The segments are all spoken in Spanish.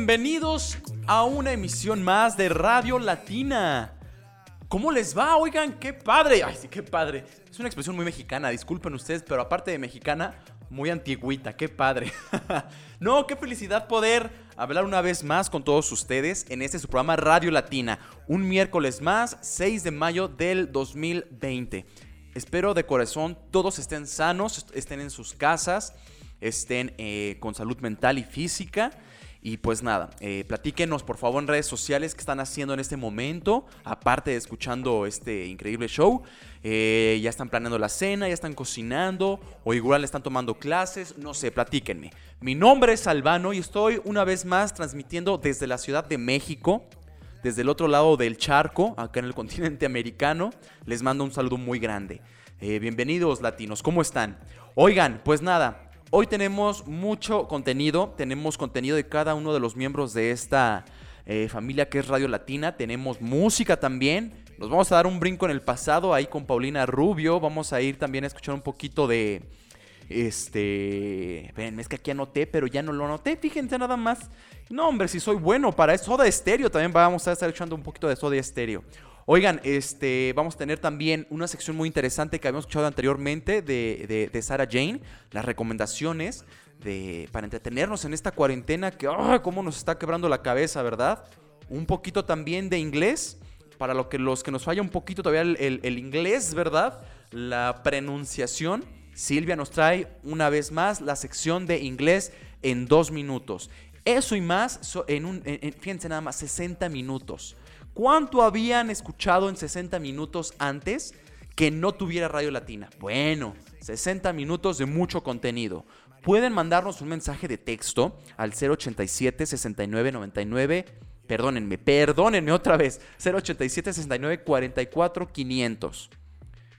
Bienvenidos a una emisión más de Radio Latina. ¿Cómo les va? Oigan, qué padre. Ay, sí, qué padre. Es una expresión muy mexicana, disculpen ustedes, pero aparte de mexicana, muy antigüita, qué padre. no, qué felicidad poder hablar una vez más con todos ustedes en este su programa Radio Latina. Un miércoles más, 6 de mayo del 2020. Espero de corazón todos estén sanos, estén en sus casas, estén eh, con salud mental y física. Y pues nada, eh, platíquenos por favor en redes sociales qué están haciendo en este momento, aparte de escuchando este increíble show. Eh, ya están planeando la cena, ya están cocinando, o igual están tomando clases, no sé, platíquenme. Mi nombre es Albano y estoy una vez más transmitiendo desde la Ciudad de México, desde el otro lado del charco, acá en el continente americano. Les mando un saludo muy grande. Eh, bienvenidos latinos, ¿cómo están? Oigan, pues nada, Hoy tenemos mucho contenido, tenemos contenido de cada uno de los miembros de esta eh, familia que es Radio Latina, tenemos música también, nos vamos a dar un brinco en el pasado ahí con Paulina Rubio, vamos a ir también a escuchar un poquito de... Este. Ven, es que aquí anoté, pero ya no lo anoté. Fíjense nada más. No, hombre, si soy bueno para eso. Soda Estéreo también vamos a estar escuchando un poquito de Soda Estéreo. Oigan, este, vamos a tener también una sección muy interesante que habíamos escuchado anteriormente de, de, de Sarah Jane, las recomendaciones de, para entretenernos en esta cuarentena que, ¡ah! cómo nos está quebrando la cabeza, ¿verdad? Un poquito también de inglés, para lo que, los que nos falla un poquito todavía el, el, el inglés, ¿verdad? La pronunciación. Silvia nos trae una vez más la sección de inglés en dos minutos. Eso y más en un, en, fíjense nada más, 60 minutos. ¿Cuánto habían escuchado en 60 minutos antes que no tuviera Radio Latina? Bueno, 60 minutos de mucho contenido. Pueden mandarnos un mensaje de texto al 087 69 99 perdónenme, perdónenme otra vez, 087 69 44 500.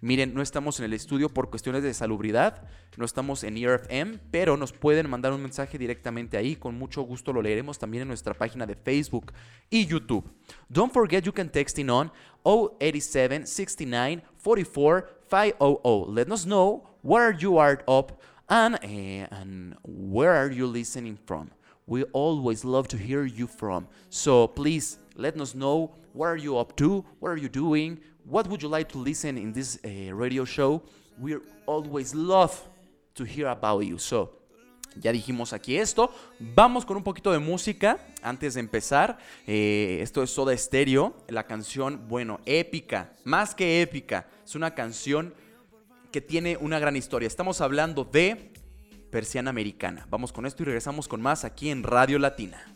Miren, no estamos en el estudio por cuestiones de salubridad, no estamos en ERFM, pero nos pueden mandar un mensaje directamente ahí. Con mucho gusto lo leeremos también en nuestra página de Facebook y YouTube. Don't forget you can text in on 087 69 44 500. Let us know where you are up and, uh, and where are you listening from. We always love to hear you from. So please let us know where are you up to, what are you doing, what would you like to listen in this uh, radio show? We always love to hear about you. So, ya dijimos aquí esto. Vamos con un poquito de música antes de empezar. Eh, esto es Soda Stereo. La canción, bueno, épica. Más que épica. Es una canción que tiene una gran historia. Estamos hablando de Persiana Americana. Vamos con esto y regresamos con más aquí en Radio Latina.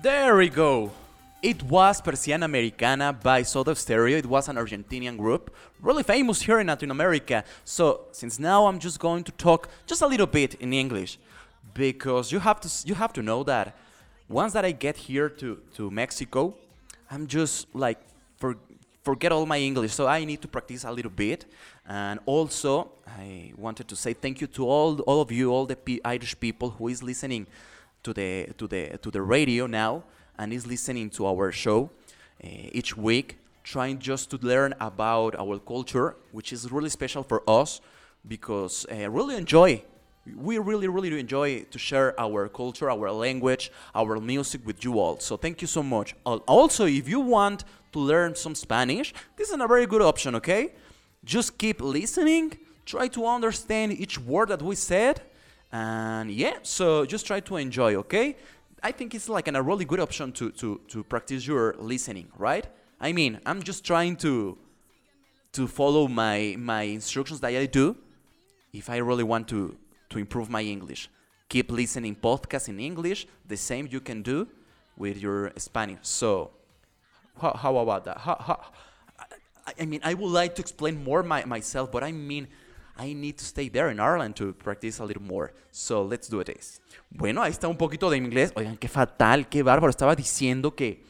There we go. It was Persiana Americana by Soda Stereo. It was an Argentinian group, really famous here in Latin America. So, since now I'm just going to talk just a little bit in English, because you have to you have to know that once that I get here to to Mexico, I'm just like for forget all my English. So I need to practice a little bit. And also, I wanted to say thank you to all all of you, all the P- Irish people who is listening to the to the to the radio now and is listening to our show uh, each week, trying just to learn about our culture, which is really special for us because uh, really enjoy. We really, really do enjoy to share our culture, our language, our music with you all. So thank you so much. Also, if you want to learn some Spanish, this is a very good option. Okay, just keep listening. Try to understand each word that we said and yeah so just try to enjoy okay? I think it's like an, a really good option to, to, to practice your listening right? I mean i'm just trying to to follow my my instructions that i do if i really want to to improve my english. Keep listening podcasts in english the same you can do with your spanish. So how, how about that? How, how, I, I mean i would like to explain more my, myself but i mean I need to stay there in Ireland to practice a little more. So let's do this. Bueno, ahí está un poquito de inglés. Oigan, qué fatal, qué bárbaro. Estaba diciendo que,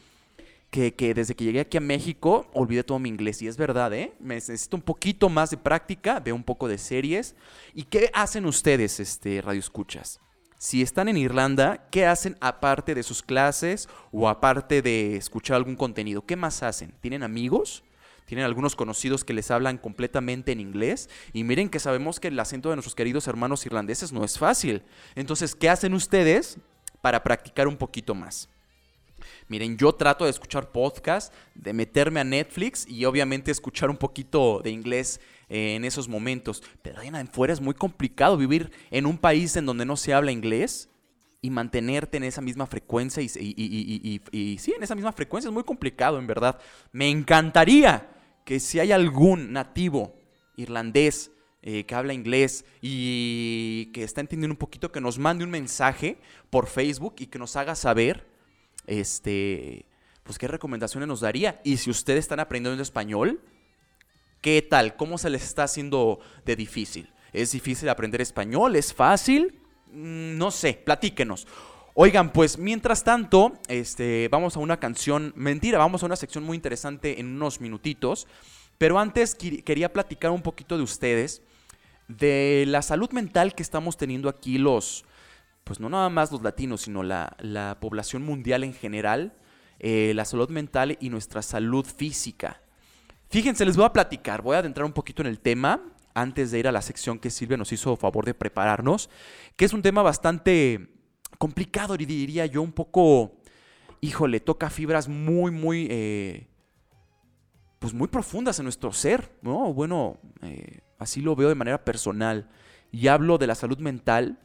que, que desde que llegué aquí a México olvidé todo mi inglés. Y es verdad, ¿eh? Me necesito un poquito más de práctica, veo un poco de series. ¿Y qué hacen ustedes, este, Radio Escuchas? Si están en Irlanda, ¿qué hacen aparte de sus clases o aparte de escuchar algún contenido? ¿Qué más hacen? ¿Tienen amigos? Tienen algunos conocidos que les hablan completamente en inglés y miren que sabemos que el acento de nuestros queridos hermanos irlandeses no es fácil. Entonces, ¿qué hacen ustedes para practicar un poquito más? Miren, yo trato de escuchar podcasts, de meterme a Netflix y obviamente escuchar un poquito de inglés eh, en esos momentos. Pero ahí en fuera es muy complicado vivir en un país en donde no se habla inglés y mantenerte en esa misma frecuencia y, sí, en esa misma frecuencia es muy complicado, en verdad. Me encantaría que si hay algún nativo irlandés eh, que habla inglés y que está entendiendo un poquito, que nos mande un mensaje por Facebook y que nos haga saber, este, pues qué recomendaciones nos daría. Y si ustedes están aprendiendo español, ¿qué tal? ¿Cómo se les está haciendo de difícil? ¿Es difícil aprender español? ¿Es fácil? Mm, no sé, platíquenos. Oigan, pues mientras tanto, este, vamos a una canción, mentira, vamos a una sección muy interesante en unos minutitos, pero antes quería platicar un poquito de ustedes, de la salud mental que estamos teniendo aquí los, pues no nada más los latinos, sino la, la población mundial en general, eh, la salud mental y nuestra salud física. Fíjense, les voy a platicar, voy a adentrar un poquito en el tema antes de ir a la sección que Silvia nos hizo favor de prepararnos, que es un tema bastante complicado, diría yo, un poco, híjole, toca fibras muy, muy, eh, pues muy profundas en nuestro ser, ¿no? Bueno, eh, así lo veo de manera personal. Y hablo de la salud mental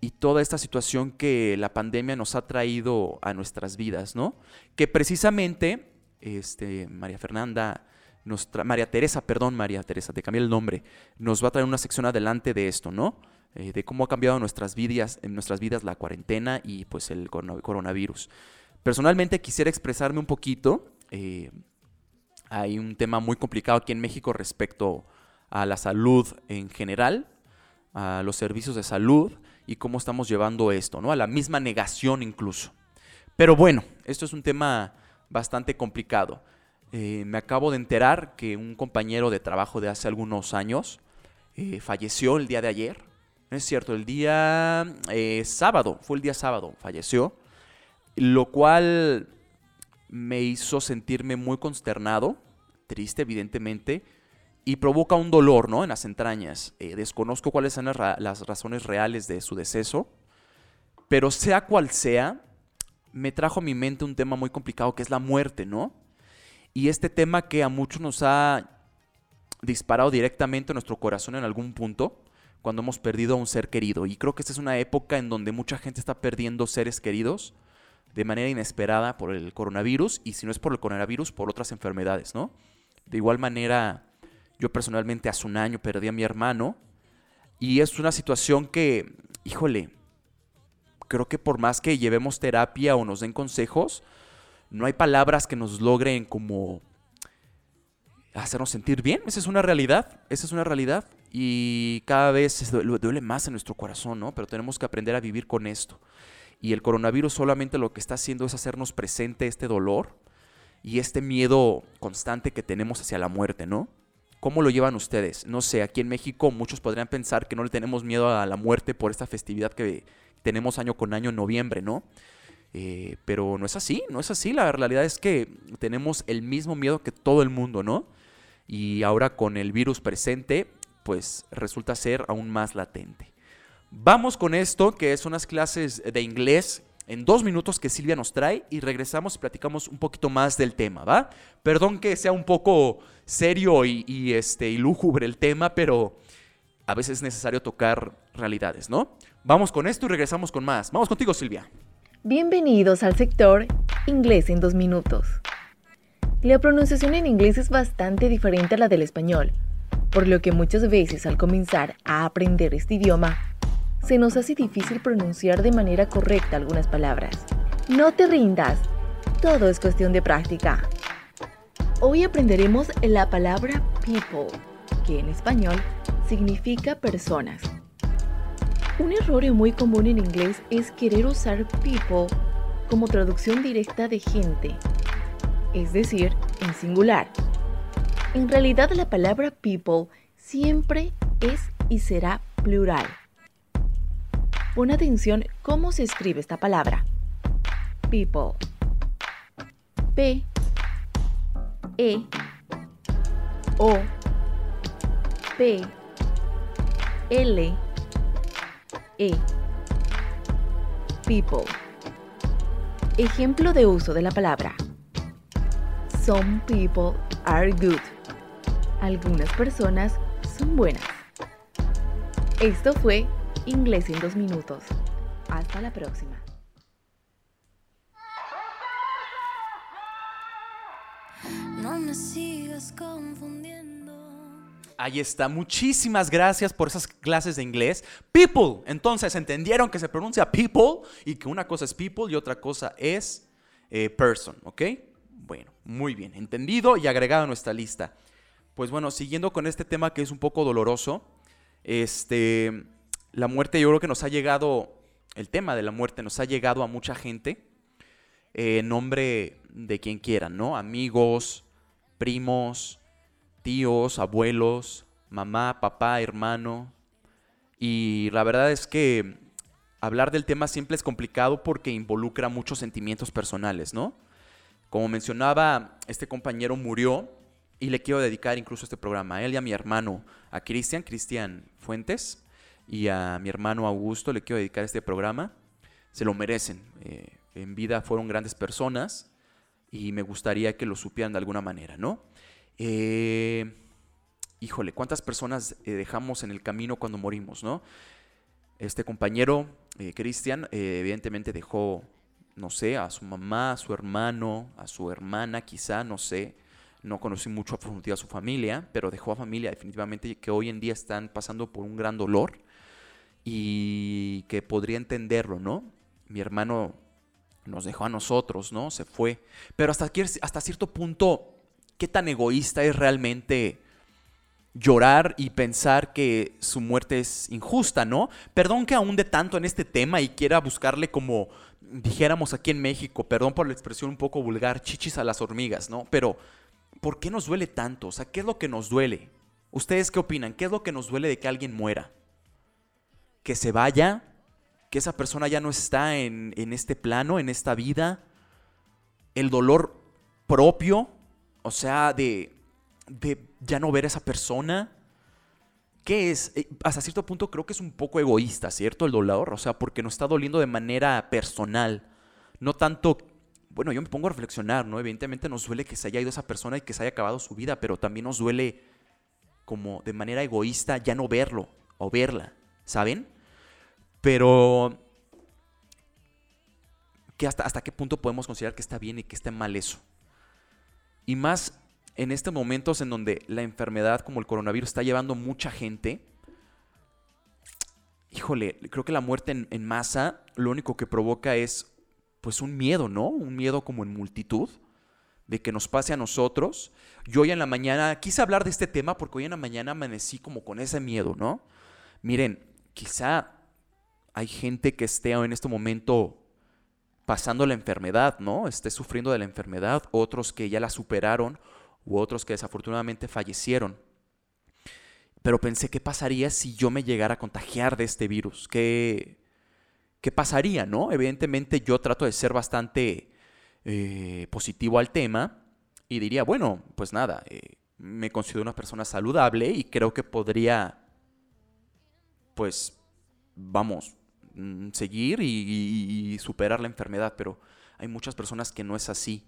y toda esta situación que la pandemia nos ha traído a nuestras vidas, ¿no? Que precisamente, este, María Fernanda, María Teresa, perdón, María Teresa, te cambié el nombre, nos va a traer una sección adelante de esto, ¿no? Eh, de cómo ha cambiado nuestras vidas, en nuestras vidas la cuarentena y pues el coronavirus. Personalmente quisiera expresarme un poquito. Eh, hay un tema muy complicado aquí en México respecto a la salud en general, a los servicios de salud y cómo estamos llevando esto, ¿no? A la misma negación incluso. Pero bueno, esto es un tema bastante complicado. Eh, me acabo de enterar que un compañero de trabajo de hace algunos años falleció el día de ayer es cierto, el día eh, sábado, fue el día sábado, falleció, lo cual me hizo sentirme muy consternado, triste evidentemente, y provoca un dolor ¿no? en las entrañas. Eh, desconozco cuáles son las razones reales de su deceso, pero sea cual sea, me trajo a mi mente un tema muy complicado que es la muerte, ¿no? Y este tema que a muchos nos ha disparado directamente a nuestro corazón en algún punto, cuando hemos perdido a un ser querido. Y creo que esta es una época en donde mucha gente está perdiendo seres queridos de manera inesperada por el coronavirus y si no es por el coronavirus, por otras enfermedades, ¿no? De igual manera, yo personalmente hace un año perdí a mi hermano y es una situación que, híjole, creo que por más que llevemos terapia o nos den consejos, no hay palabras que nos logren como hacernos sentir bien. Esa es una realidad, esa es una realidad. Y cada vez duele más en nuestro corazón, ¿no? Pero tenemos que aprender a vivir con esto. Y el coronavirus solamente lo que está haciendo es hacernos presente este dolor y este miedo constante que tenemos hacia la muerte, ¿no? ¿Cómo lo llevan ustedes? No sé, aquí en México muchos podrían pensar que no le tenemos miedo a la muerte por esta festividad que tenemos año con año en noviembre, ¿no? Eh, pero no es así, no es así. La realidad es que tenemos el mismo miedo que todo el mundo, ¿no? Y ahora con el virus presente, pues resulta ser aún más latente. Vamos con esto, que son unas clases de inglés en dos minutos que Silvia nos trae y regresamos y platicamos un poquito más del tema, ¿va? Perdón que sea un poco serio y, este, y lúgubre el tema, pero a veces es necesario tocar realidades, ¿no? Vamos con esto y regresamos con más. Vamos contigo, Silvia. Bienvenidos al sector Inglés en dos minutos. La pronunciación en inglés es bastante diferente a la del español, por lo que muchas veces al comenzar a aprender este idioma, se nos hace difícil pronunciar de manera correcta algunas palabras. No te rindas, todo es cuestión de práctica. Hoy aprenderemos la palabra people, que en español significa personas. Un error muy común en inglés es querer usar people como traducción directa de gente, es decir, en singular. En realidad la palabra people siempre es y será plural. Pon atención cómo se escribe esta palabra. People. P E O P L e. People. Ejemplo de uso de la palabra. Some people are good. Algunas personas son buenas. Esto fue Inglés en dos minutos. Hasta la próxima. No me sigas confundiendo. Ahí está. Muchísimas gracias por esas clases de inglés. People. Entonces, entendieron que se pronuncia people y que una cosa es people y otra cosa es eh, person, ¿ok? Bueno, muy bien. Entendido y agregado a nuestra lista. Pues bueno, siguiendo con este tema que es un poco doloroso, este, la muerte yo creo que nos ha llegado, el tema de la muerte nos ha llegado a mucha gente en nombre de quien quieran, ¿no? Amigos, primos, tíos, abuelos, mamá, papá, hermano. Y la verdad es que hablar del tema siempre es complicado porque involucra muchos sentimientos personales, ¿no? Como mencionaba, este compañero murió y le quiero dedicar incluso este programa a él y a mi hermano, a Cristian, Cristian Fuentes, y a mi hermano Augusto le quiero dedicar este programa. Se lo merecen. Eh, en vida fueron grandes personas y me gustaría que lo supieran de alguna manera, ¿no? Eh, híjole, ¿cuántas personas eh, dejamos en el camino cuando morimos, no? Este compañero, Cristian, evidentemente dejó, no sé, a su mamá, a su hermano, a su hermana, quizá, no sé. No conocí mucho a profundidad su familia, pero dejó a familia definitivamente que hoy en día están pasando por un gran dolor y que podría entenderlo, ¿no? Mi hermano nos dejó a nosotros, ¿no? Se fue. Pero hasta, hasta cierto punto qué tan egoísta es realmente llorar y pensar que su muerte es injusta, ¿no? Perdón que aún de tanto en este tema y quiera buscarle como dijéramos aquí en México, perdón por la expresión un poco vulgar, chichis a las hormigas, ¿no? Pero, ¿por qué nos duele tanto? O sea, ¿qué es lo que nos duele? ¿Ustedes qué opinan? ¿Qué es lo que nos duele de que alguien muera? ¿Que se vaya? ¿Que esa persona ya no está en, en este plano, en esta vida? ¿El dolor propio? O sea, de, de ya no ver a esa persona. ¿Qué es? Eh, hasta cierto punto creo que es un poco egoísta, ¿cierto? El dolor. O sea, porque nos está doliendo de manera personal. No tanto. Bueno, yo me pongo a reflexionar, ¿no? Evidentemente nos duele que se haya ido esa persona y que se haya acabado su vida, pero también nos duele como de manera egoísta ya no verlo o verla, ¿saben? Pero que hasta, hasta qué punto podemos considerar que está bien y que está mal eso. Y más en estos momentos en donde la enfermedad como el coronavirus está llevando mucha gente, híjole, creo que la muerte en, en masa lo único que provoca es pues un miedo, ¿no? Un miedo como en multitud de que nos pase a nosotros. Yo hoy en la mañana quise hablar de este tema porque hoy en la mañana amanecí como con ese miedo, ¿no? Miren, quizá hay gente que esté en este momento pasando la enfermedad, ¿no? Esté sufriendo de la enfermedad, otros que ya la superaron u otros que desafortunadamente fallecieron. Pero pensé, ¿qué pasaría si yo me llegara a contagiar de este virus? ¿Qué, qué pasaría, no? Evidentemente yo trato de ser bastante eh, positivo al tema y diría, bueno, pues nada, eh, me considero una persona saludable y creo que podría, pues, vamos, mm, seguir y, y superar la enfermedad, pero hay muchas personas que no es así.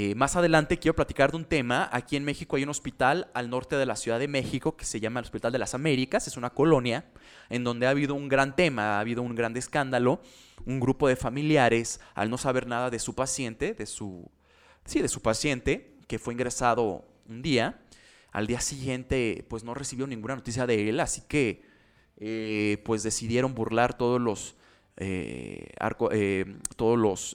Eh, más adelante quiero platicar de un tema. Aquí en México hay un hospital al norte de la Ciudad de México que se llama el Hospital de las Américas. Es una colonia en donde ha habido un gran tema, ha habido un gran escándalo. Un grupo de familiares, al no saber nada de su paciente, de su, sí, de su paciente, que fue ingresado un día, al día siguiente, pues no recibió ninguna noticia de él, así que, eh, pues decidieron burlar todos los, eh, todos los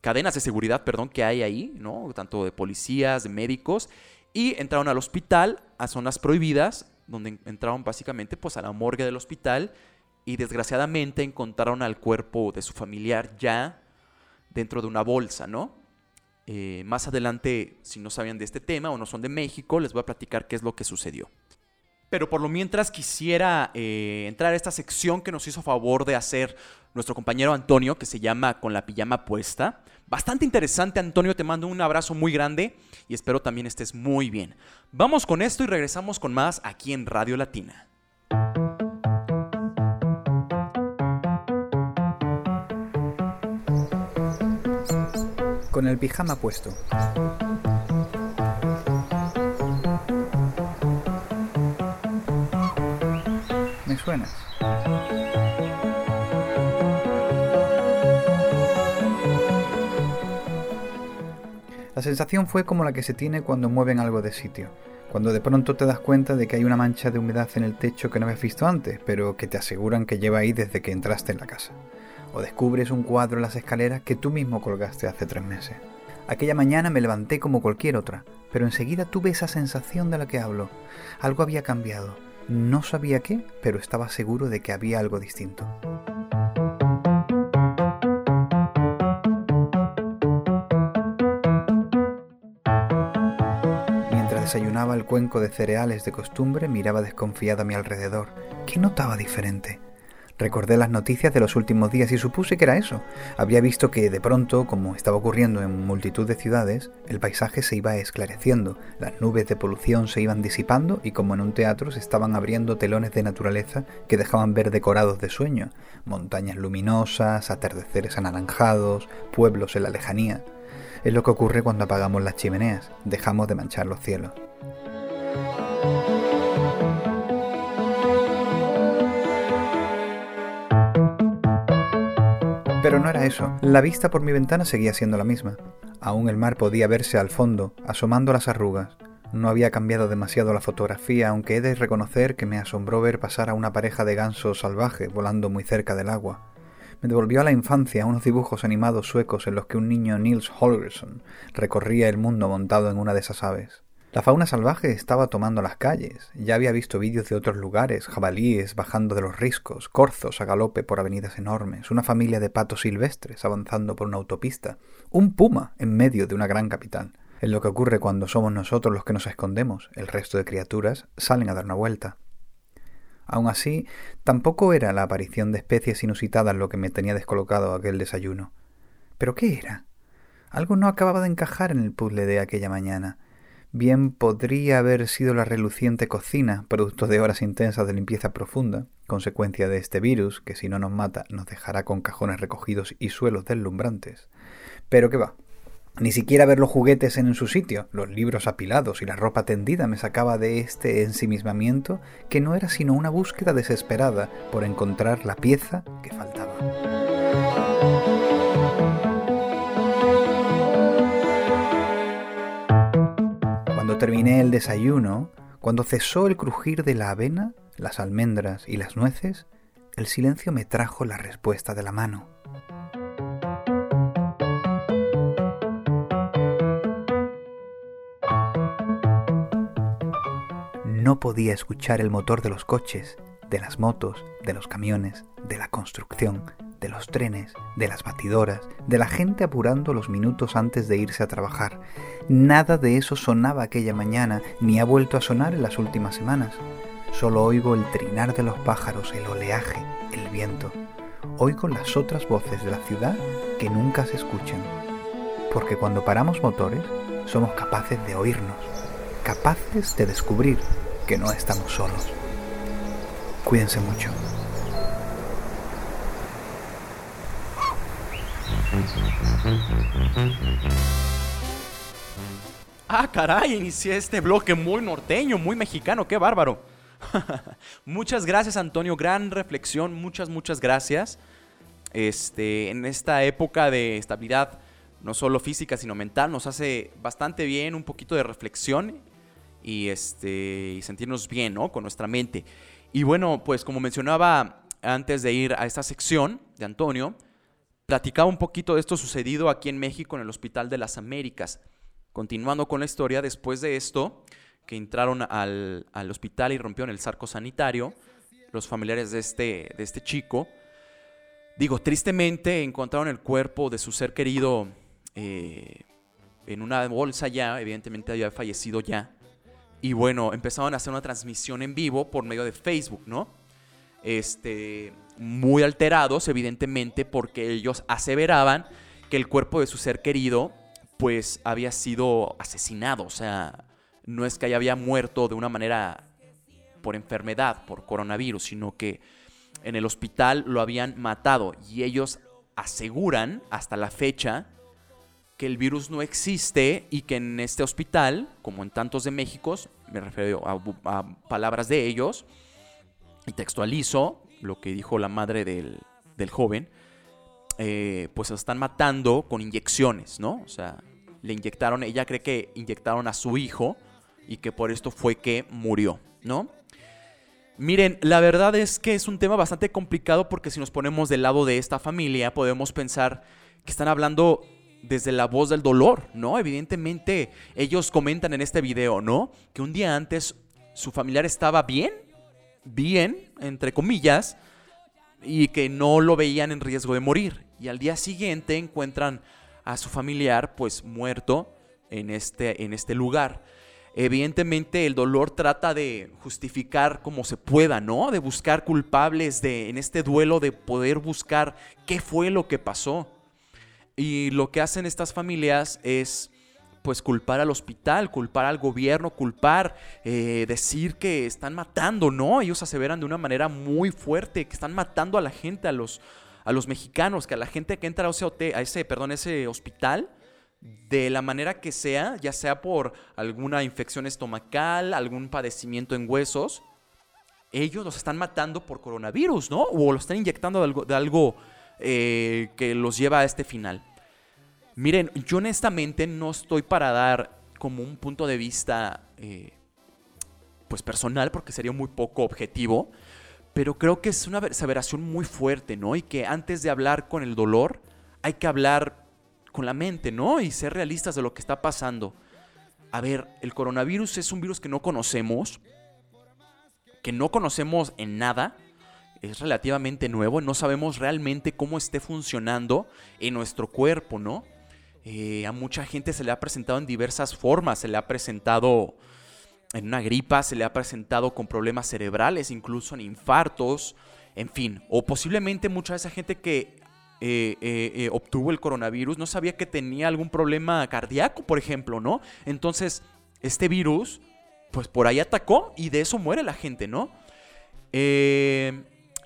cadenas de seguridad, perdón, que hay ahí, ¿no? Tanto de policías, de médicos, y entraron al hospital, a zonas prohibidas, donde entraron básicamente pues a la morgue del hospital y desgraciadamente encontraron al cuerpo de su familiar ya dentro de una bolsa, ¿no? Eh, más adelante, si no sabían de este tema o no son de México, les voy a platicar qué es lo que sucedió. Pero por lo mientras quisiera eh, entrar a esta sección que nos hizo favor de hacer nuestro compañero Antonio, que se llama Con la pijama puesta. Bastante interesante, Antonio, te mando un abrazo muy grande y espero también estés muy bien. Vamos con esto y regresamos con más aquí en Radio Latina. Con el pijama puesto. ¿Me suenas? La sensación fue como la que se tiene cuando mueven algo de sitio, cuando de pronto te das cuenta de que hay una mancha de humedad en el techo que no habías visto antes, pero que te aseguran que lleva ahí desde que entraste en la casa. O descubres un cuadro en las escaleras que tú mismo colgaste hace tres meses. Aquella mañana me levanté como cualquier otra, pero enseguida tuve esa sensación de la que hablo. Algo había cambiado. No sabía qué, pero estaba seguro de que había algo distinto. Desayunaba el cuenco de cereales de costumbre, miraba desconfiada a mi alrededor. ¿Qué notaba diferente? Recordé las noticias de los últimos días y supuse que era eso. Había visto que de pronto, como estaba ocurriendo en multitud de ciudades, el paisaje se iba esclareciendo, las nubes de polución se iban disipando y como en un teatro se estaban abriendo telones de naturaleza que dejaban ver decorados de sueño, montañas luminosas, atardeceres anaranjados, pueblos en la lejanía. Es lo que ocurre cuando apagamos las chimeneas, dejamos de manchar los cielos. Pero no era eso. La vista por mi ventana seguía siendo la misma. Aún el mar podía verse al fondo, asomando las arrugas. No había cambiado demasiado la fotografía, aunque he de reconocer que me asombró ver pasar a una pareja de gansos salvajes volando muy cerca del agua me devolvió a la infancia unos dibujos animados suecos en los que un niño Nils Holgersson recorría el mundo montado en una de esas aves. La fauna salvaje estaba tomando las calles. Ya había visto vídeos de otros lugares, jabalíes bajando de los riscos, corzos a galope por avenidas enormes, una familia de patos silvestres avanzando por una autopista, un puma en medio de una gran capital. Es lo que ocurre cuando somos nosotros los que nos escondemos, el resto de criaturas salen a dar una vuelta. Aun así, tampoco era la aparición de especies inusitadas lo que me tenía descolocado aquel desayuno. ¿Pero qué era? Algo no acababa de encajar en el puzzle de aquella mañana. Bien podría haber sido la reluciente cocina, producto de horas intensas de limpieza profunda, consecuencia de este virus, que si no nos mata nos dejará con cajones recogidos y suelos deslumbrantes. Pero qué va, ni siquiera ver los juguetes en su sitio, los libros apilados y la ropa tendida me sacaba de este ensimismamiento que no era sino una búsqueda desesperada por encontrar la pieza que faltaba. Cuando terminé el desayuno, cuando cesó el crujir de la avena, las almendras y las nueces, el silencio me trajo la respuesta de la mano. No podía escuchar el motor de los coches, de las motos, de los camiones, de la construcción, de los trenes, de las batidoras, de la gente apurando los minutos antes de irse a trabajar. Nada de eso sonaba aquella mañana, ni ha vuelto a sonar en las últimas semanas. Solo oigo el trinar de los pájaros, el oleaje, el viento. Oigo las otras voces de la ciudad que nunca se escuchan. Porque cuando paramos motores, somos capaces de oírnos, capaces de descubrir que no estamos solos. Cuídense mucho. Ah, caray, inicié este bloque muy norteño, muy mexicano, qué bárbaro. muchas gracias, Antonio, gran reflexión, muchas, muchas gracias. Este, en esta época de estabilidad, no solo física, sino mental, nos hace bastante bien un poquito de reflexión y, este, y sentirnos bien, ¿no? Con nuestra mente. Y bueno, pues como mencionaba antes de ir a esta sección de Antonio, platicaba un poquito de esto sucedido aquí en México en el Hospital de las Américas. Continuando con la historia, después de esto, que entraron al, hospital y rompieron el sarco sanitario, los familiares de este, de este chico, digo, tristemente encontraron el cuerpo de su ser querido eh, en una bolsa ya, evidentemente había fallecido ya. Y bueno, empezaron a hacer una transmisión en vivo por medio de Facebook, ¿no? Este, muy alterados, evidentemente, porque ellos aseveraban que el cuerpo de su ser querido, pues, había sido asesinado. O sea, no es que haya muerto de una manera por enfermedad, por coronavirus, sino que en el hospital lo habían matado. Y ellos aseguran, hasta la fecha, que el virus no existe y que en este hospital, como en tantos de México, me refiero a, palabras de ellos, y textualizo lo que dijo la madre del, joven, eh, pues se están matando con inyecciones, ¿no? O sea, le inyectaron, ella cree que inyectaron a su hijo y que por esto fue que murió, ¿no? Miren, la verdad es que es un tema bastante complicado porque si nos ponemos del lado de esta familia podemos pensar que están hablando desde la voz del dolor, ¿no? Evidentemente ellos comentan en este video, ¿no? Que un día antes su familiar estaba bien, bien, entre comillas, y que no lo veían en riesgo de morir. Y al día siguiente encuentran a su familiar pues muerto en este, en este lugar. Evidentemente el dolor trata de justificar como se pueda, ¿no? De buscar culpables, de en este duelo de poder buscar qué fue lo que pasó. Y lo que hacen estas familias es pues culpar al hospital, culpar al gobierno, culpar, eh, decir que están matando, ¿no? Ellos aseveran de una manera muy fuerte que están matando a la gente, a los, a los mexicanos, que a la gente que entra a ese, a ese, perdón, ese hospital, de la manera que sea, ya sea por alguna infección estomacal, algún padecimiento en huesos, ellos los están matando por coronavirus, ¿no? O los están inyectando de algo, de algo eh, que los lleva a este final. Miren, yo honestamente no estoy para dar como un punto de vista eh, pues personal porque sería muy poco objetivo, pero creo que es una aseveración muy fuerte, ¿no? Y que antes de hablar con el dolor hay que hablar con la mente, ¿no? Y ser realistas de lo que está pasando. A ver, el coronavirus es un virus que no conocemos, que no conocemos en nada, es relativamente nuevo, no sabemos realmente cómo esté funcionando en nuestro cuerpo, ¿no? Eh, a mucha gente se le ha presentado en diversas formas, se le ha presentado en una gripa, se le ha presentado con problemas cerebrales, incluso en infartos, en fin, o posiblemente mucha de esa gente que eh, eh, obtuvo el coronavirus no sabía que tenía algún problema cardíaco, por ejemplo, ¿no? Entonces, este virus, pues por ahí atacó y de eso muere la gente, ¿no?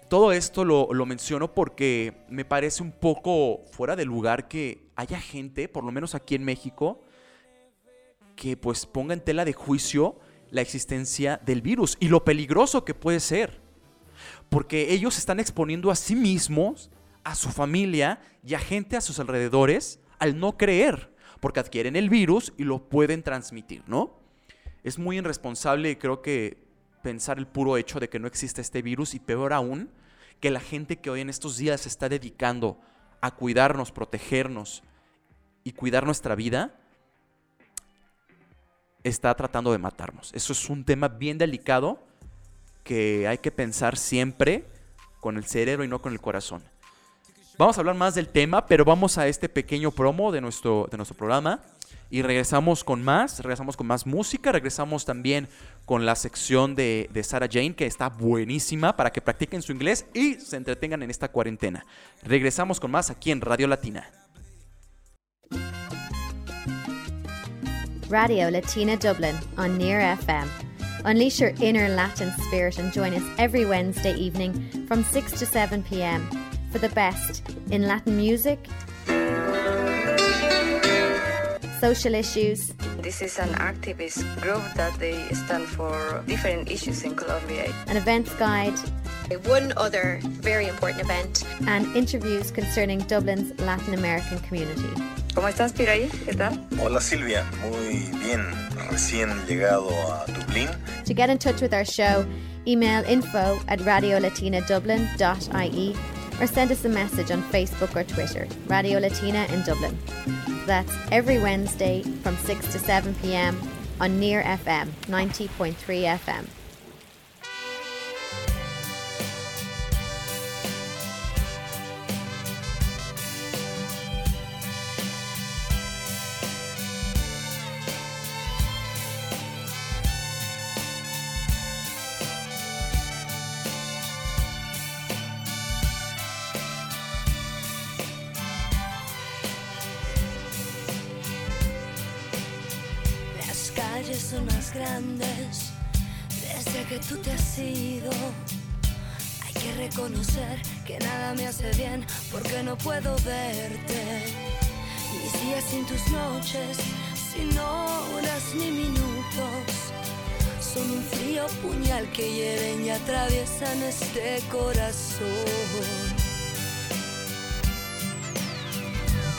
todo esto lo, lo menciono porque me parece un poco fuera de lugar que haya gente, por lo menos aquí en México, que pues ponga en tela de juicio la existencia del virus y lo peligroso que puede ser. Porque ellos están exponiendo a sí mismos, a su familia y a gente a sus alrededores al no creer, porque adquieren el virus y lo pueden transmitir, ¿no? Es muy irresponsable creo que pensar el puro hecho de que no existe este virus y peor aún, que la gente que hoy en estos días se está dedicando a cuidarnos, protegernos y cuidar nuestra vida, está tratando de matarnos. Eso es un tema bien delicado que hay que pensar siempre con el cerebro y no con el corazón. Vamos a hablar más del tema, pero vamos a este pequeño promo de nuestro, de nuestro programa y regresamos con más, regresamos con más música, regresamos también con la sección de, de Sarah Jane, que está buenísima para que practiquen su inglés y se entretengan en esta cuarentena. Regresamos con más aquí en Radio Latina. Radio Latina Dublin on Near FM. Unleash your inner Latin spirit and join us every Wednesday evening from 6 to 7 pm for the best in Latin music, social issues, This is an activist group that they stand for different issues in Colombia. an events guide, One other very important event and interviews concerning Dublin's Latin American community. ¿Cómo estás, Piraí? ¿Qué tal? Hola Silvia, muy bien, recién llegado a Dublín. To get in touch with our show, email info at radiolatinadublin.ie or send us a message on Facebook or Twitter, Radio Latina in Dublin. That's every Wednesday from 6 to 7 pm on Near FM 90.3 FM. Hay que reconocer que nada me hace bien porque no puedo verte. Mis días sin tus noches, sin horas ni minutos, son un frío puñal que hieren y atraviesan este corazón.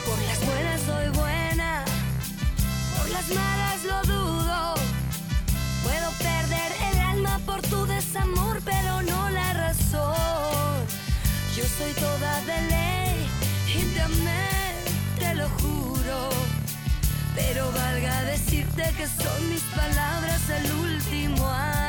Por las buenas soy buena, por las malas lo dudo. Puedo perder por tu desamor, pero no la razón. Yo soy toda de ley y te amé, te lo juro. Pero valga decirte que son mis palabras el último adiós,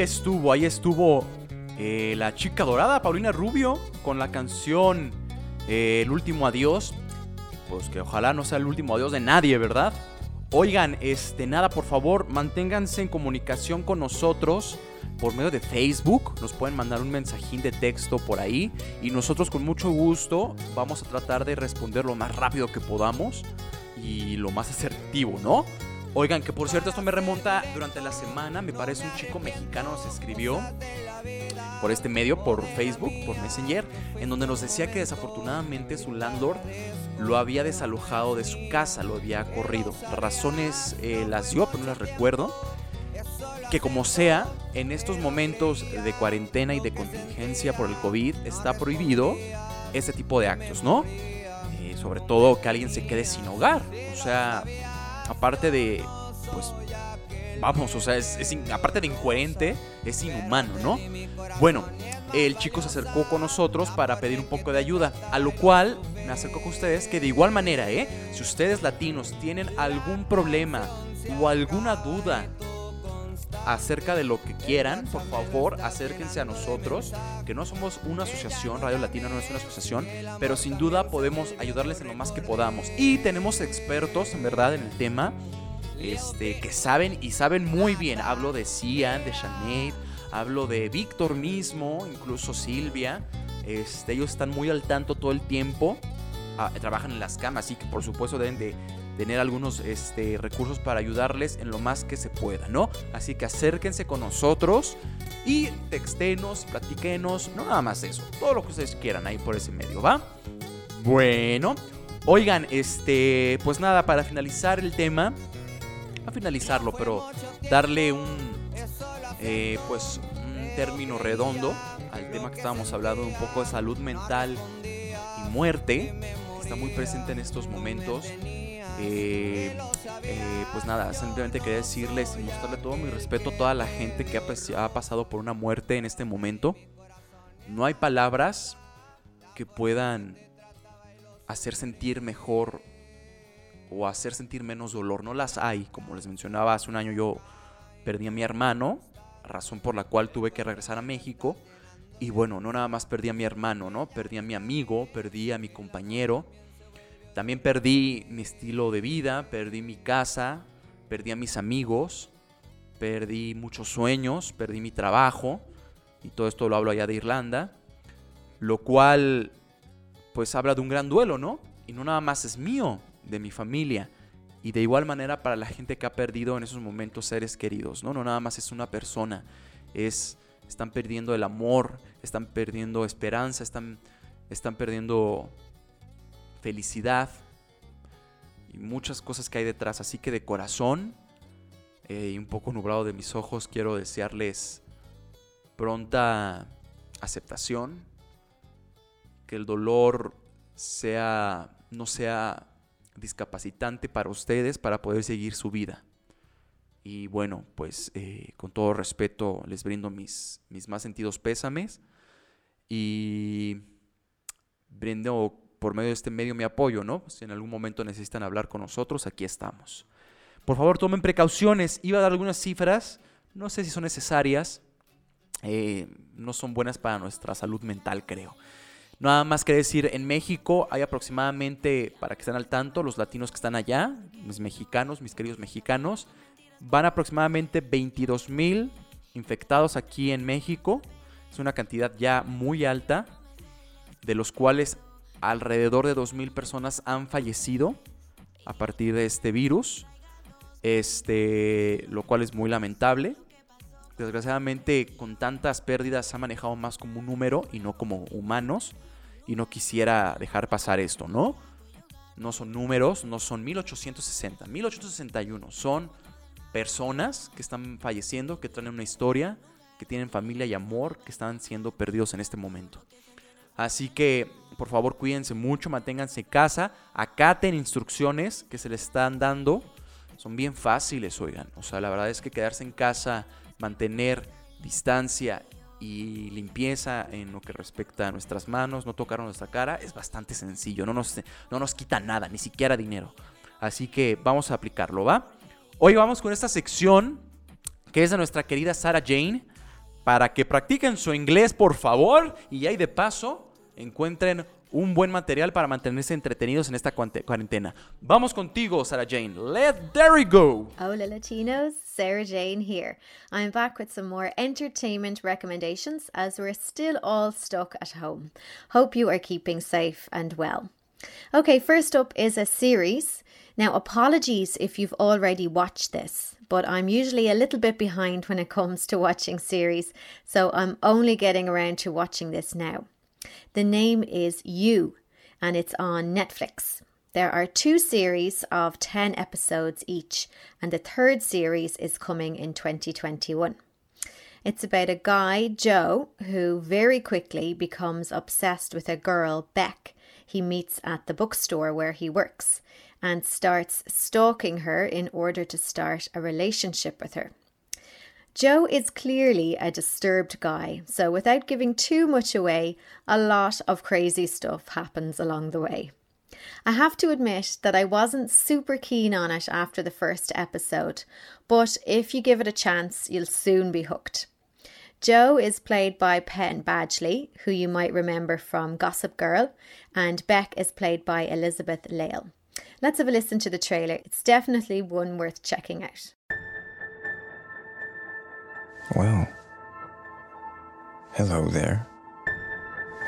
estuvo, ahí estuvo eh, la chica dorada, Paulina Rubio, con la canción eh, El último adiós. Pues que ojalá no sea el último adiós de nadie, ¿verdad? Oigan, este, nada, por favor, manténganse en comunicación con nosotros por medio de Facebook. Nos pueden mandar un mensajín de texto por ahí. Y nosotros con mucho gusto vamos a tratar de responder lo más rápido que podamos y lo más asertivo, ¿no? Oigan, que por cierto esto me remonta durante la semana, me parece un chico mexicano nos escribió por este medio, por Facebook, por Messenger, en donde nos decía que desafortunadamente su landlord lo había desalojado de su casa, lo había corrido. Razones eh, las dio, pero no las recuerdo. Que como sea, en estos momentos de cuarentena y de contingencia por el COVID está prohibido este tipo de actos, ¿no? Eh, sobre todo que alguien se quede sin hogar. O sea, aparte de, pues, vamos, o sea, es, aparte de incoherente, es inhumano, ¿no? Bueno, el chico se acercó con nosotros para pedir un poco de ayuda, a lo cual me acerco con ustedes que de igual manera, ¿eh? Si ustedes latinos tienen algún problema o alguna duda acerca de lo que quieran, por favor acérquense a nosotros, que no somos una asociación, Radio Latina no es una asociación, pero sin duda podemos ayudarles en lo más que podamos. Y tenemos expertos, en verdad, en el tema, este, que saben y saben muy bien. Hablo de Cian, de Sinead, hablo de Víctor mismo, incluso Silvia. Este, ellos están muy al tanto todo el tiempo. Ah, trabajan en las camas, así que por supuesto deben de tener algunos este, recursos para ayudarles en lo más que se pueda, ¿no? Así que acérquense con nosotros y textenos, platiquenos, no nada más eso, todo lo que ustedes quieran ahí por ese medio, ¿va? Bueno, oigan, este, pues nada, para finalizar el tema, a finalizarlo, pero darle un, eh, pues, un término redondo al tema que estábamos hablando, un poco de salud mental y muerte, que está muy presente en estos momentos. Eh, eh, pues nada, simplemente quería decirles y mostrarle todo mi respeto a toda la gente que ha, ha pasado por una muerte en este momento. No hay palabras que puedan hacer sentir mejor o hacer sentir menos dolor. No las hay. Como les mencionaba, hace un año yo perdí a mi hermano, razón por la cual tuve que regresar a México. Y bueno, no nada más perdí a mi hermano, ¿no? Perdí a mi amigo, perdí a mi compañero también perdí mi estilo de vida, perdí mi casa, perdí a mis amigos, perdí muchos sueños, perdí mi trabajo, y todo esto lo hablo allá de Irlanda, lo cual pues habla de un gran duelo, ¿no? Y no nada más es mío, de mi familia, y de igual manera para la gente que ha perdido en esos momentos seres queridos, ¿no? No nada más es una persona, es están perdiendo el amor, están perdiendo esperanza, están, están perdiendo felicidad y muchas cosas que hay detrás. Así que de corazón eh, y un poco nublado de mis ojos, quiero desearles pronta aceptación, que el dolor sea no sea discapacitante para ustedes para poder seguir su vida. Y bueno, pues eh, con todo respeto les brindo mis, mis más sentidos pésames y brindo por medio de este medio mi apoyo, ¿no? Si en algún momento necesitan hablar con nosotros, aquí estamos. Por favor, tomen precauciones. Iba a dar algunas cifras, no sé si son necesarias, eh, no son buenas para nuestra salud mental, creo. Nada más que decir, en México hay aproximadamente, para que estén al tanto, los latinos que están allá, mis mexicanos, mis queridos mexicanos, van aproximadamente 22 mil infectados aquí en México. Es una cantidad ya muy alta, de los cuales alrededor de 2.000 personas han fallecido a partir de este virus, este, lo cual es muy lamentable. Desgraciadamente con tantas pérdidas se ha manejado más como un número y no como humanos y no quisiera dejar pasar esto, ¿no? No son números, no son 1860, 1861, son personas que están falleciendo, que traen una historia, que tienen familia y amor, que están siendo perdidos en este momento. Así que, por favor, cuídense mucho, manténganse en casa, acaten instrucciones que se les están dando. Son bien fáciles, oigan. O sea, la verdad es que quedarse en casa, mantener distancia y limpieza en lo que respecta a nuestras manos, no tocar nuestra cara, es bastante sencillo. No nos, no nos quita nada, ni siquiera dinero. Así que vamos a aplicarlo, ¿va? Hoy vamos con esta sección que es de nuestra querida Sarah Jane. para que practiquen su inglés, por favor, y ahí de paso encuentren un buen material para mantenerse entretenidos en esta cuarentena. Vamos contigo, Sarah Jane. Let there it go. Hola Latinos, Sarah Jane here. I'm back with some more entertainment recommendations as we're still all stuck at home. Hope you are keeping safe and well. Okay, first up is a series. Now, apologies if you've already watched this, but I'm usually a little bit behind when it comes to watching series, so I'm only getting around to watching this now. The name is You, and it's on Netflix. There are two series of 10 episodes each, and the third series is coming in 2021. It's about a guy, Joe, who very quickly becomes obsessed with a girl, Beck, he meets at the bookstore where he works and starts stalking her in order to start a relationship with her. Joe is clearly a disturbed guy, so without giving too much away, a lot of crazy stuff happens along the way. I have to admit that I wasn't super keen on it after the first episode, but if you give it a chance, you'll soon be hooked. Joe is played by Penn Badgley, who you might remember from Gossip Girl, and Beck is played by Elizabeth Lale. Let's have a listen to the trailer. It's definitely one worth checking out. Well, hello there.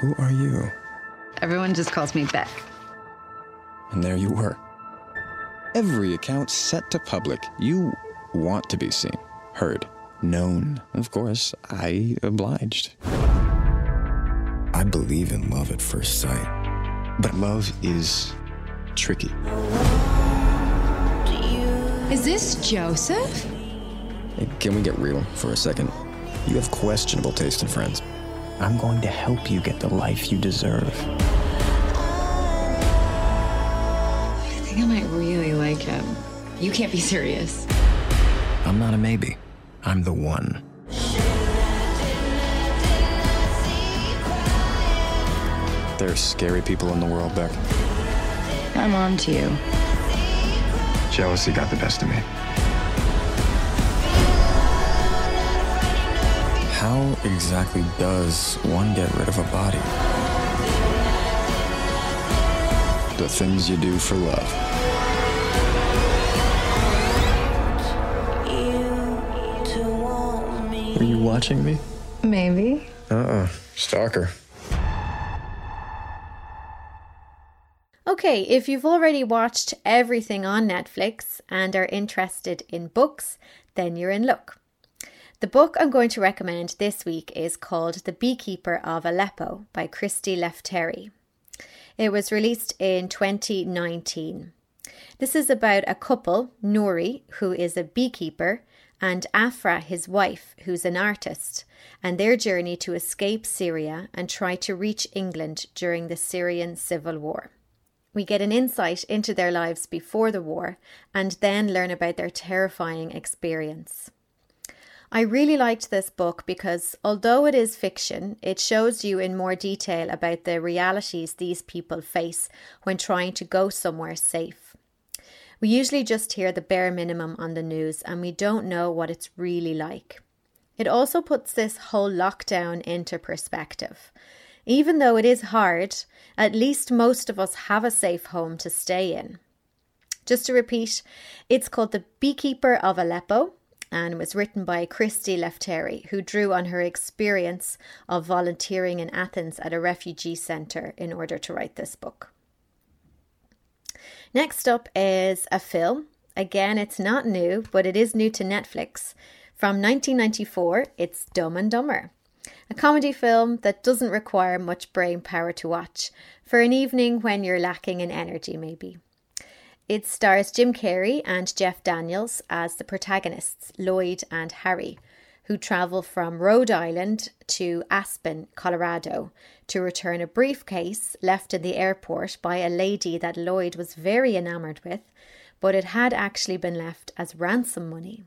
Who are you? Everyone just calls me Beck. And there you were. Every account set to public. You want to be seen, heard, known. Of course, I obliged. I believe in love at first sight. But love is tricky. Is this Joseph? Hey, Can we get real for a second? You have questionable taste in friends. I'm going to help you get the life you deserve. I think I might really like him. You can't be serious. I'm not a maybe. I'm the one. There are scary people in the world, Beck. I'm on to you. Jealousy got the best of me. How exactly does one get rid of a body? The things you do for love. Are you watching me? Maybe. Uh uh Stalker. Okay, if you've already watched everything on Netflix and are interested in books, then you're in luck. The book I'm going to recommend this week is called The Beekeeper of Aleppo by Christy Lefteri. It was released in 2019. This is about a couple, Nouri, who is a beekeeper, and Afra, his wife, who's an artist, and their journey to escape Syria and try to reach England during the Syrian civil war. We get an insight into their lives before the war and then learn about their terrifying experience. I really liked this book because although it is fiction, it shows you in more detail about the realities these people face when trying to go somewhere safe. We usually just hear the bare minimum on the news and we don't know what it's really like. It also puts this whole lockdown into perspective. Even though it is hard, at least most of us have a safe home to stay in. Just to repeat, it's called The Beekeeper of Aleppo and was written by Christy Lefteri, who drew on her experience of volunteering in Athens at a refugee centre in order to write this book. Next up is a film. Again, it's not new, but it is new to Netflix. From 1994, it's Dumb and Dumber. A comedy film that doesn't require much brain power to watch, for an evening when you're lacking in energy, maybe. It stars Jim Carrey and Jeff Daniels as the protagonists, Lloyd and Harry, who travel from Rhode Island to Aspen, Colorado, to return a briefcase left in the airport by a lady that Lloyd was very enamoured with, but it had actually been left as ransom money.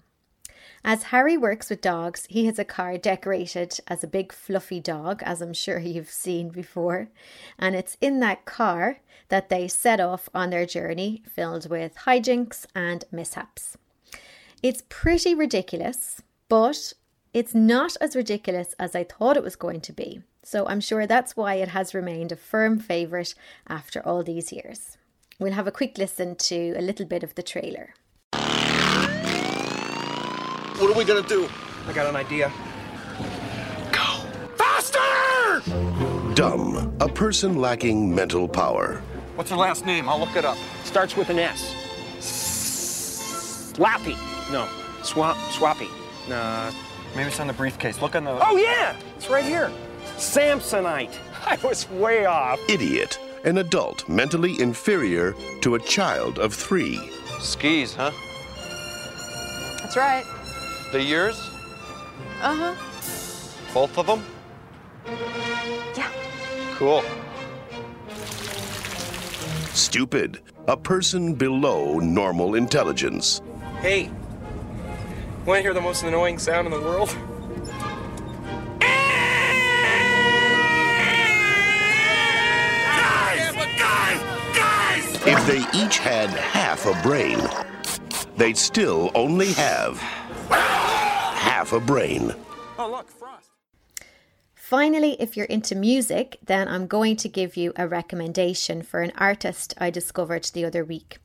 As Harry works with dogs, he has a car decorated as a big fluffy dog, as I'm sure you've seen before. And it's in that car that they set off on their journey filled with hijinks and mishaps. It's pretty ridiculous, but It's not as ridiculous as I thought it was going to be, so I'm sure that's why it has remained a firm favourite after all these years. We'll have a quick listen to a little bit of the trailer. What are we gonna do? I got an idea. Go. Faster! Dumb, a person lacking mental power. What's her last name? I'll look it up. Starts with an S. Slappy. No. Swap. Swappy. Nah. Maybe it's on the briefcase. Look on the. Oh yeah, it's right here. Samsonite. I was way off. Idiot, an adult mentally inferior to a child of three. Skis, huh? That's right. The years? Uh huh. Both of them? Yeah. Cool. Stupid, a person below normal intelligence. Hey, want to hear the most annoying sound in the world? Guys If they each had half a brain, they'd still only have half a brain. Oh, look, Frost. Finally, if you're into music, then I'm going to give you a recommendation for an artist I discovered the other week.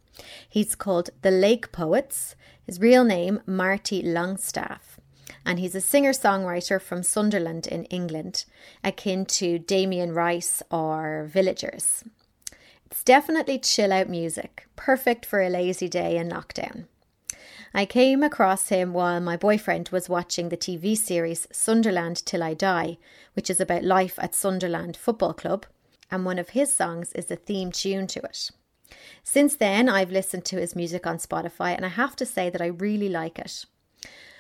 He's called The Lake Poets, his real name, Marty Longstaff, and he's a singer songwriter from Sunderland in England, akin to Damien Rice or Villagers. It's definitely chill out music, perfect for a lazy day in lockdown. I came across him while my boyfriend was watching the TV series Sunderland Till I Die, which is about life at Sunderland Football Club, and one of his songs is the theme tune to it. Since then, I've listened to his music on Spotify, and I have to say that I really like it.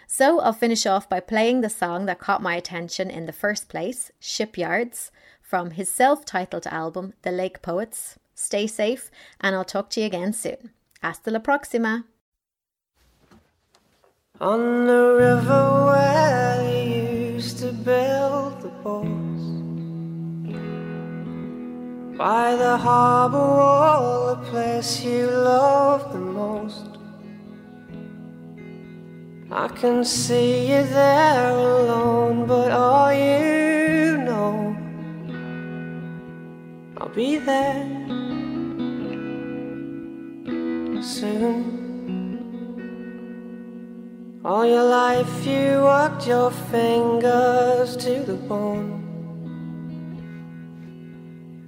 So I'll finish off by playing the song that caught my attention in the first place, Shipyards, from his self titled album, The Lake Poets. Stay safe, and I'll talk to you again soon. Hasta la próxima! On the river where they used to build the boats. By the harbor wall, the place you love the most. I can see you there alone, but all you know I'll be there soon all your life you worked your fingers to the bone.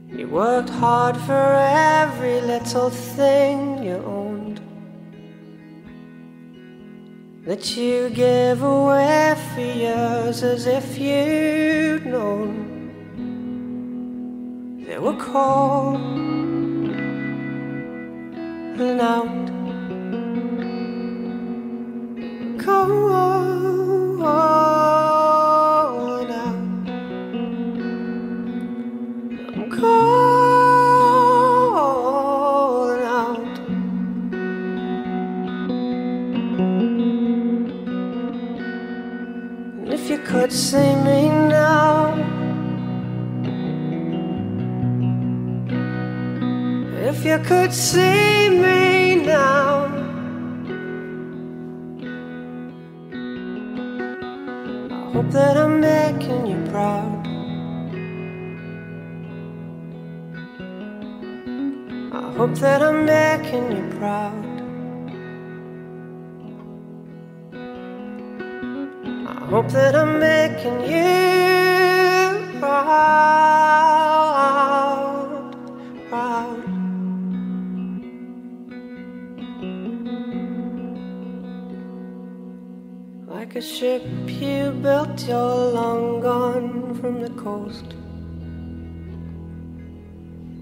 You worked hard for every little thing you owned. That you gave away for years as if you'd known. They were cold and out calling out. I'm calling out. If you could see me now, if you could see that I'm making you proud. I hope that I'm making you proud. I hope that I'm making you a ship you built, you're long gone from the coast.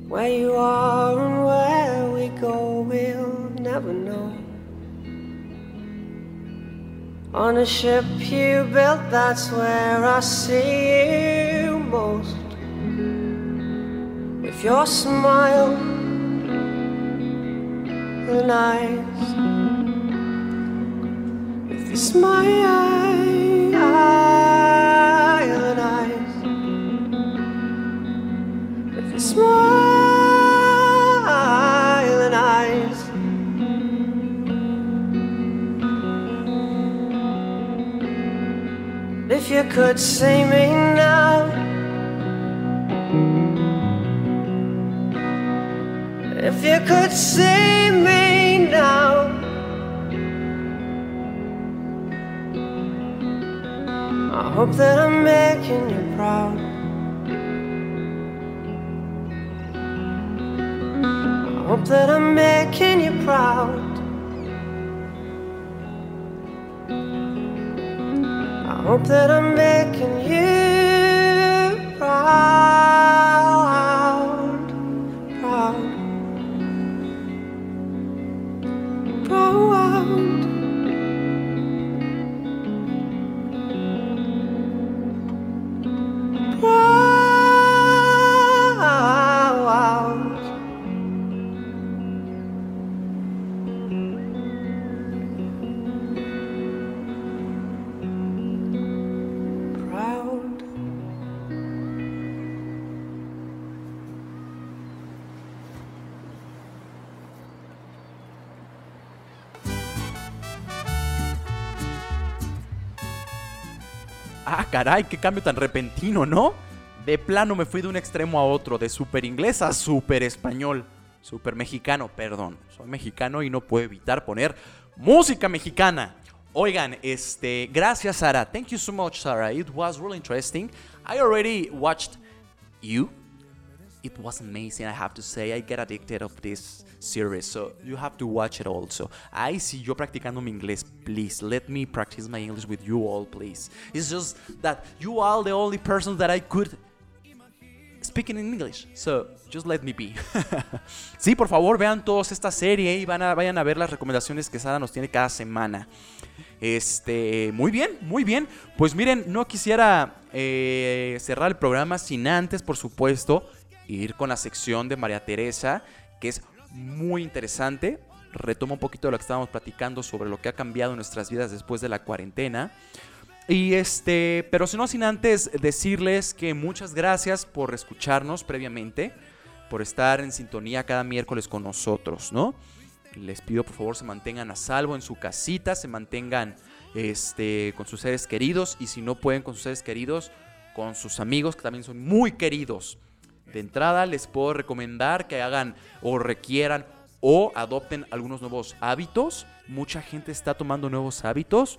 Where you are and where we go, we'll never know. On a ship you built, that's where I see you most. With your smile and eyes smile and eyes. With your smile eyes. If you could see me now, if you could see hope that I'm making you proud. I hope that I'm making you proud. I hope that I'm making you caray, qué cambio tan repentino, ¿no? De plano me fui de un extremo a otro, de super inglés a super español. Super mexicano, perdón. Soy mexicano y no puedo evitar poner música mexicana. Oigan, este, gracias Sara. Thank you so much, Sarah. It was really interesting. I already watched you. It was amazing, I have to say. I get addicted of this series, so you have to watch it also. I see yo practicando mi inglés. Please let me practice my English with you all, please. It's just that you are the only person that I could speaking in English. So just let me be. sí, por favor, vean todos esta serie y van a, vayan a ver las recomendaciones que Sara nos tiene cada semana. Este, muy bien, muy bien. Pues miren, no quisiera eh, cerrar el programa sin antes, por supuesto, ir con la sección de María Teresa, que es muy interesante. Retoma un poquito de lo que estábamos platicando sobre lo que ha cambiado en nuestras vidas después de la cuarentena. Y este, pero si no sin antes decirles que muchas gracias por escucharnos previamente, por estar en sintonía cada miércoles con nosotros, ¿no? Les pido por favor se mantengan a salvo en su casita, se mantengan este, con sus seres queridos y si no pueden con sus seres queridos, con sus amigos que también son muy queridos. De entrada les puedo recomendar que hagan o requieran o adopten algunos nuevos hábitos. Mucha gente está tomando nuevos hábitos.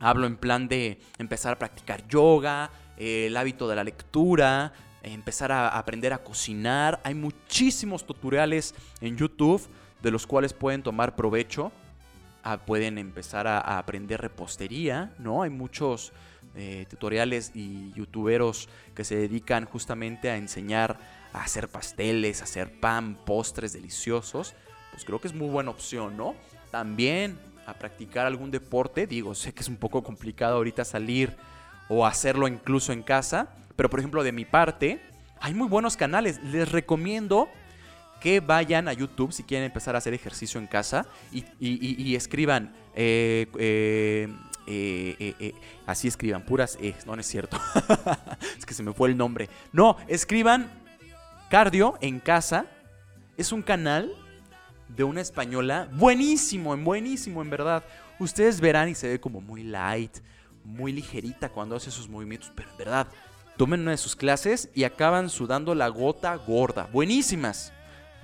Hablo en plan de empezar a practicar yoga, eh, el hábito de la lectura, empezar a aprender a cocinar. Hay muchísimos tutoriales en YouTube de los cuales pueden tomar provecho. Ah, pueden empezar a aprender repostería, ¿no? Hay muchos eh, tutoriales y youtuberos que se dedican justamente a enseñar a hacer pasteles, a hacer pan, postres deliciosos. Pues creo que es muy buena opción, ¿no? También a practicar algún deporte. Digo, sé que es un poco complicado ahorita salir o hacerlo incluso en casa. Pero por ejemplo, de mi parte, hay muy buenos canales. Les recomiendo que vayan a YouTube si quieren empezar a hacer ejercicio en casa y, y- escriban. eh, eh, eh, eh, eh, así escriban, puras E. No, no es cierto. es que se me fue el nombre. No, escriban cardio en casa. Es un canal de una española buenísimo, en buenísimo, en verdad. Ustedes verán y se ve como muy light, muy ligerita cuando hace sus movimientos, pero en verdad, tomen una de sus clases y acaban sudando la gota gorda. Buenísimas.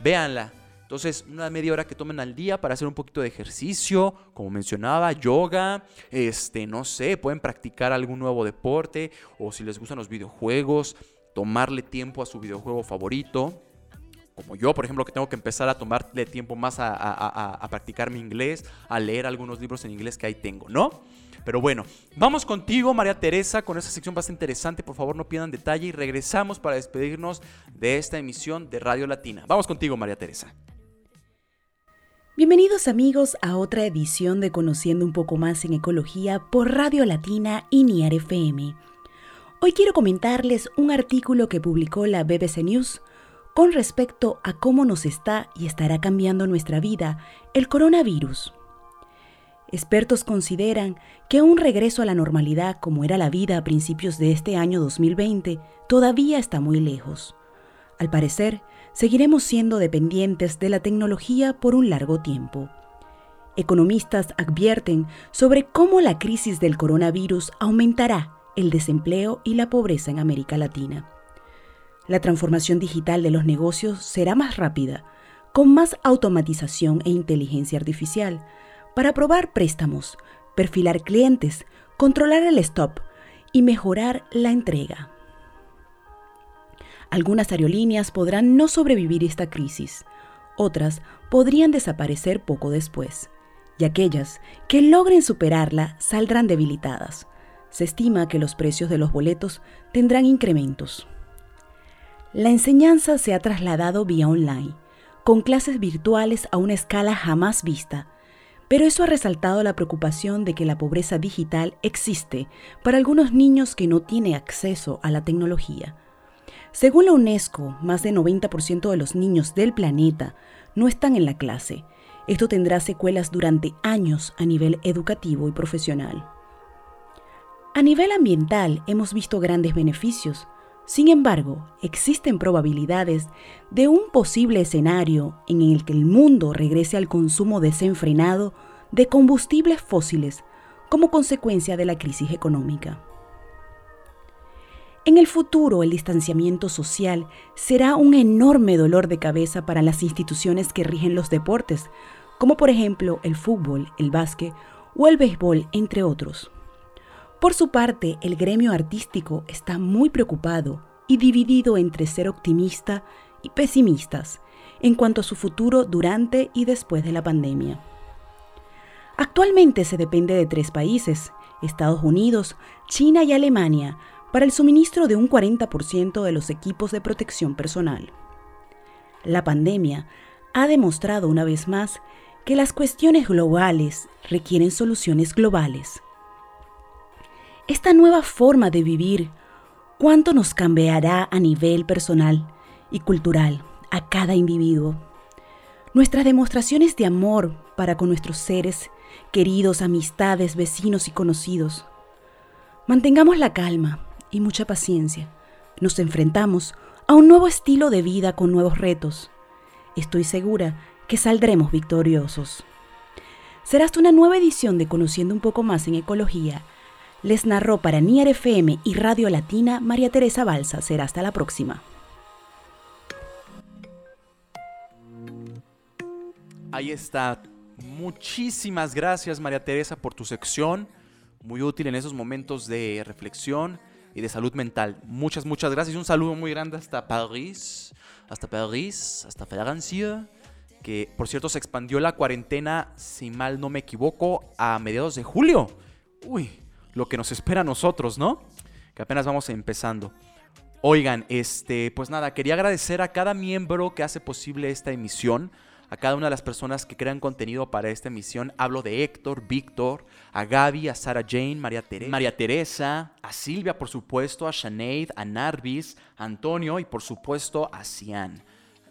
Véanla. Entonces, una media hora que tomen al día para hacer un poquito de ejercicio, como mencionaba, yoga, este, no sé, pueden practicar algún nuevo deporte o si les gustan los videojuegos, tomarle tiempo a su videojuego favorito como yo, por ejemplo, que tengo que empezar a tomarle tiempo más a, a- practicar mi inglés, a leer algunos libros en inglés que ahí tengo, ¿no? Pero bueno, vamos contigo, María Teresa, con esta sección bastante interesante. Por favor, no pierdan detalle y regresamos para despedirnos de esta emisión de Radio Latina. Vamos contigo, María Teresa. Bienvenidos amigos a otra edición de Conociendo un poco más en ecología por Radio Latina y Niar FM. Hoy quiero comentarles un artículo que publicó la BBC News con respecto a cómo nos está y estará cambiando nuestra vida el coronavirus. Expertos consideran que un regreso a la normalidad como era la vida a principios de este año 2020 todavía está muy lejos. Al parecer, seguiremos siendo dependientes de la tecnología por un largo tiempo. Economistas advierten sobre cómo la crisis del coronavirus aumentará el desempleo y la pobreza en América Latina. La transformación digital de los negocios será más rápida, con más automatización e inteligencia artificial, para aprobar préstamos, perfilar clientes, controlar el stop y mejorar la entrega. Algunas aerolíneas podrán no sobrevivir esta crisis, otras podrían desaparecer poco después, y aquellas que logren superarla saldrán debilitadas. Se estima que los precios de los boletos tendrán incrementos. La enseñanza se ha trasladado vía online, con clases virtuales a una escala jamás vista, pero eso ha resaltado la preocupación de que la pobreza digital existe para algunos niños que no tienen acceso a la tecnología. Según la UNESCO, más del 90% de los niños del planeta no están en la clase. Esto tendrá secuelas durante años a nivel educativo y profesional. A nivel ambiental hemos visto grandes beneficios, sin embargo, existen probabilidades de un posible escenario en el que el mundo regrese al consumo desenfrenado de combustibles fósiles como consecuencia de la crisis económica. En el futuro, el distanciamiento social será un enorme dolor de cabeza para las instituciones que rigen los deportes, como por ejemplo el fútbol, el básquet o el béisbol, entre otros. Por su parte, el gremio artístico está muy preocupado y dividido entre ser optimista y pesimistas en cuanto a su futuro durante y después de la pandemia. Actualmente se depende de tres países, Estados Unidos, China y Alemania, para el suministro de un 40% de los equipos de protección personal. La pandemia ha demostrado una vez más que las cuestiones globales requieren soluciones globales. Esta nueva forma de vivir, ¿cuánto nos cambiará a nivel personal y cultural a cada individuo? Nuestras demostraciones de amor para con nuestros seres, queridos, amistades, vecinos y conocidos. Mantengamos la calma y mucha paciencia. Nos enfrentamos a un nuevo estilo de vida con nuevos retos. Estoy segura que saldremos victoriosos. Será hasta una nueva edición de Conociendo un poco más en Ecología les narró para Nier FM y Radio Latina María Teresa Balsa. Será hasta la próxima. Ahí está. Muchísimas gracias María Teresa por tu sección. Muy útil en esos momentos de reflexión y de salud mental. Muchas, muchas gracias. Un saludo muy grande hasta París, hasta París, hasta Francia. Que por cierto se expandió la cuarentena, si mal no me equivoco, a mediados de julio. Uy, lo que nos espera a nosotros, ¿no? Que apenas vamos empezando. Oigan, este, pues nada, quería agradecer a cada miembro que hace posible esta emisión, a cada una de las personas que crean contenido para esta emisión. Hablo de Héctor, Víctor, a Gaby, a Sarah Jane, María, María Teresa, a Silvia, por supuesto, a Sinead, a Narvis, a Antonio y por supuesto a Cian.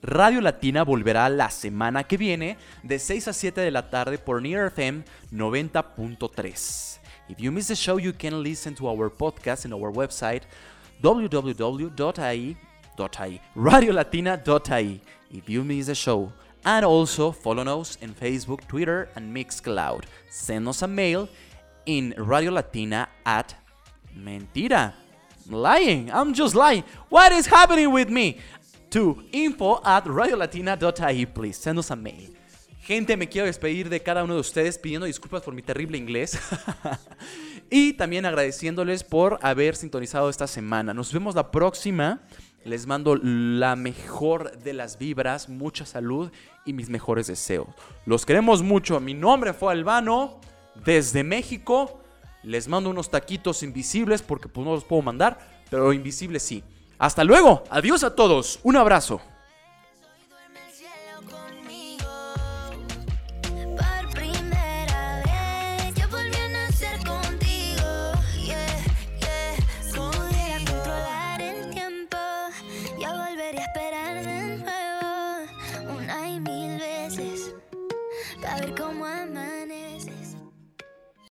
Radio Latina volverá la semana que viene de 6 a 7 de la tarde por Near FM 90.3. If you miss the show, you can listen to our podcast in our website www.ai.ai, radiolatina.ai. If you miss the show, and also follow us in Facebook, Twitter, and Mixcloud. Send us a mail in radiolatina at mentira. Lying, I'm just lying. What is happening with me? To info at radiolatina.ai, please. Send us a mail. Gente, me quiero despedir de cada uno de ustedes pidiendo disculpas por mi terrible inglés y también agradeciéndoles por haber sintonizado esta semana. Nos vemos la próxima. Les mando la mejor de las vibras, mucha salud y mis mejores deseos. Los queremos mucho. Mi nombre fue Albano desde México. Les mando unos taquitos invisibles porque pues no los puedo mandar, pero invisibles sí. Hasta luego. Adiós a todos. Un abrazo.